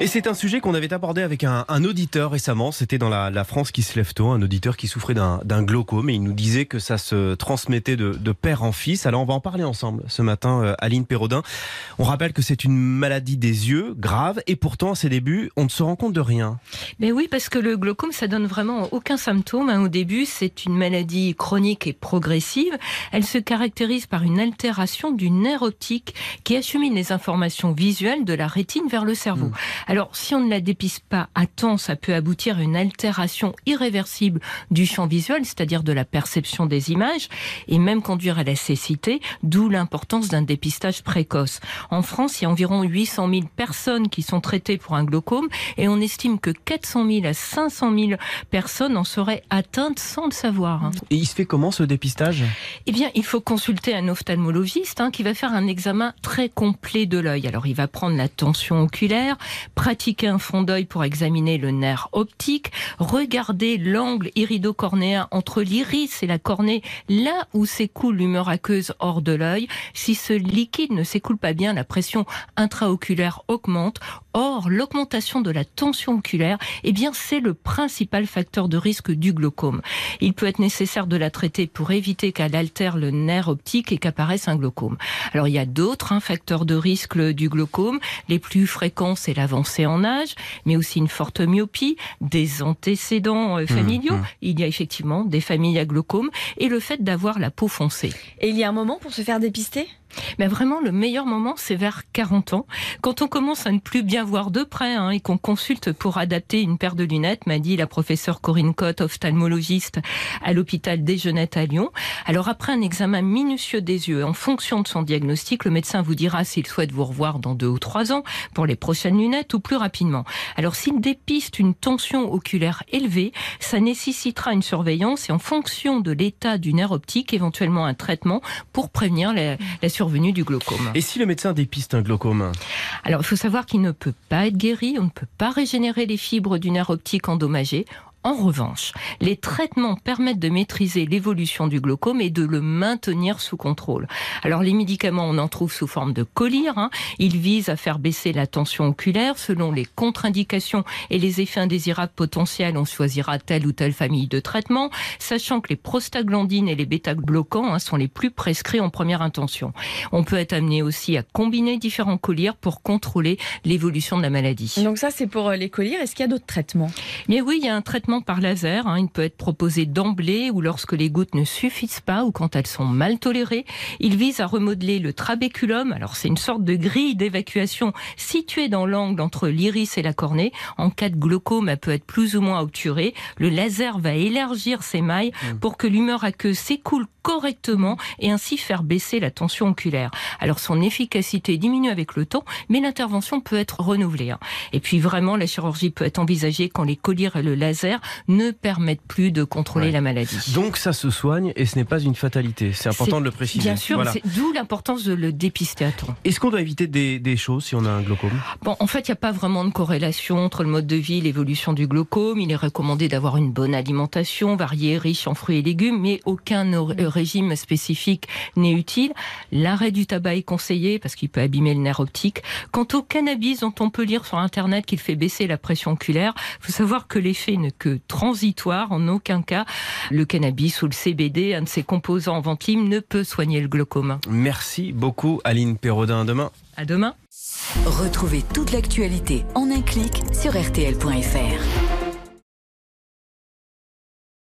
Et c'est un sujet qu'on avait abordé avec un, un auditeur récemment. C'était dans la, la, France qui se lève tôt, un auditeur qui souffrait d'un glaucome et il nous disait que ça se transmettait de, de, père en fils. Alors on va en parler ensemble ce matin, euh, Aline Perraudin. On rappelle que c'est une maladie des yeux grave et pourtant à ses débuts, on ne se rend compte de rien. Mais oui, parce que le glaucome, ça donne vraiment aucun symptôme. Hein. Au début, c'est une maladie chronique et progressive. Elle se caractérise par une altération du nerf optique qui achemine les informations visuelles de la rétine vers le cerveau. Mmh. Alors, si on ne la dépiste pas à temps, ça peut aboutir à une altération irréversible du champ visuel, c'est-à-dire de la perception des images, et même conduire à la cécité, d'où l'importance d'un dépistage précoce. En France, il y a environ 800 000 personnes qui sont traitées pour un glaucome, et on estime que 400 000 à 500 000 personnes en seraient atteintes sans le savoir. Et il se fait comment ce dépistage? Eh bien, il faut consulter un ophtalmologiste hein, qui va faire un examen très complet de l'œil. Alors, il va prendre la tension oculaire, pratiquer un fond d'œil pour examiner le nerf optique, regarder l'angle iridocornéen entre l'iris et la cornée, là où s'écoule l'humeur aqueuse hors de l'œil. Si ce liquide ne s'écoule pas bien, la pression intraoculaire augmente. Or, l'augmentation de la tension oculaire, eh bien, c'est le principal facteur de risque du glaucome. Il peut être nécessaire de la traiter pour éviter qu'elle altère le nerf optique et qu'apparaisse un glaucome. Alors, il y a d'autres hein, facteurs de risque du glaucome. Les plus fréquents, c'est l'avancée en âge, mais aussi une forte myopie, des antécédents euh, familiaux. Mmh, mmh. Il y a effectivement des familles à glaucome et le fait d'avoir la peau foncée. Et il y a un moment pour se faire dépister? Mais vraiment, le meilleur moment, c'est vers 40 ans, quand on commence à ne plus bien voir de près hein, et qu'on consulte pour adapter une paire de lunettes, m'a dit la professeure Corinne Cotte, ophtalmologiste à l'hôpital des Jeunettes à Lyon. Alors après un examen minutieux des yeux, en fonction de son diagnostic, le médecin vous dira s'il souhaite vous revoir dans deux ou trois ans pour les prochaines lunettes ou plus rapidement. Alors s'il dépiste une tension oculaire élevée, ça nécessitera une surveillance et en fonction de l'état du nerf optique, éventuellement un traitement pour prévenir la, la survenue du glaucome. Et si le médecin dépiste un glaucome? Alors, il faut savoir qu'il ne peut pas être guéri, on ne peut pas régénérer les fibres du nerf optique endommagé. En revanche, les traitements permettent de maîtriser l'évolution du glaucome et de le maintenir sous contrôle. Alors les médicaments, on en trouve sous forme de collyre. Hein. Ils visent à faire baisser la tension oculaire selon les contre-indications et les effets indésirables potentiels. On choisira telle ou telle famille de traitements, sachant que les prostaglandines et les bêta-bloquants hein, sont les plus prescrits en première intention. On peut être amené aussi à combiner différents collyres pour contrôler l'évolution de la maladie. Donc ça, c'est pour euh, les collyres. Est-ce qu'il y a d'autres traitements? Mais oui, il y a un traitement par laser. Hein. Il peut être proposé d'emblée ou lorsque les gouttes ne suffisent pas ou quand elles sont mal tolérées. Il vise à remodeler le trabéculum. Alors c'est une sorte de grille d'évacuation située dans l'angle entre l'iris et la cornée. En cas de glaucome, elle peut être plus ou moins obturée. Le laser va élargir ses mailles mmh. pour que l'humeur aqueuse s'écoule correctement et ainsi faire baisser la tension oculaire. Alors son efficacité diminue avec le temps, mais l'intervention peut être renouvelée. Hein. Et puis vraiment, la chirurgie peut être envisagée quand les collyres et le laser ne permettent plus de contrôler la maladie. Donc ça se soigne et ce n'est pas une fatalité. C'est important de le préciser. Bien sûr, d'où l'importance de le dépister à temps. Est-ce qu'on doit éviter des, des, choses si on a un glaucome? Bon, en fait, il n'y a pas vraiment de corrélation entre le mode de vie et l'évolution du glaucome. Il est recommandé d'avoir une bonne alimentation, variée, riche en fruits et légumes, mais aucun régime spécifique n'est utile. L'arrêt du tabac est conseillé parce qu'il peut abîmer le nerf optique. Quant au cannabis dont on peut lire sur Internet qu'il fait baisser la pression oculaire, il faut savoir que l'effet n'est que transitoire. En aucun cas, le cannabis ou le CBD, un de ses composants ventimes, ne peut soigner le glaucome. Merci beaucoup Aline Perraudin. À demain. À demain. Retrouvez toute l'actualité en un clic sur rtl.fr.